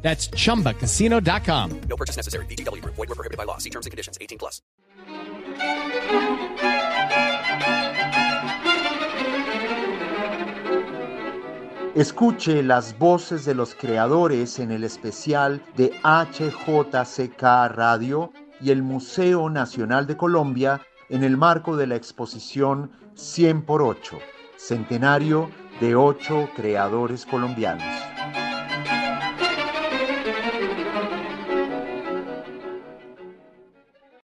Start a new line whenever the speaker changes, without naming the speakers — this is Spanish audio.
That's chumbacasino.com.
No purchase necessary. BGW. Void were prohibited by law. See terms and conditions. 18 plus.
Escuche las voces de los creadores en el especial de HJCK Radio y el Museo Nacional de Colombia en el marco de la exposición 100 por 8, centenario de ocho creadores colombianos.